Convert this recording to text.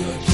your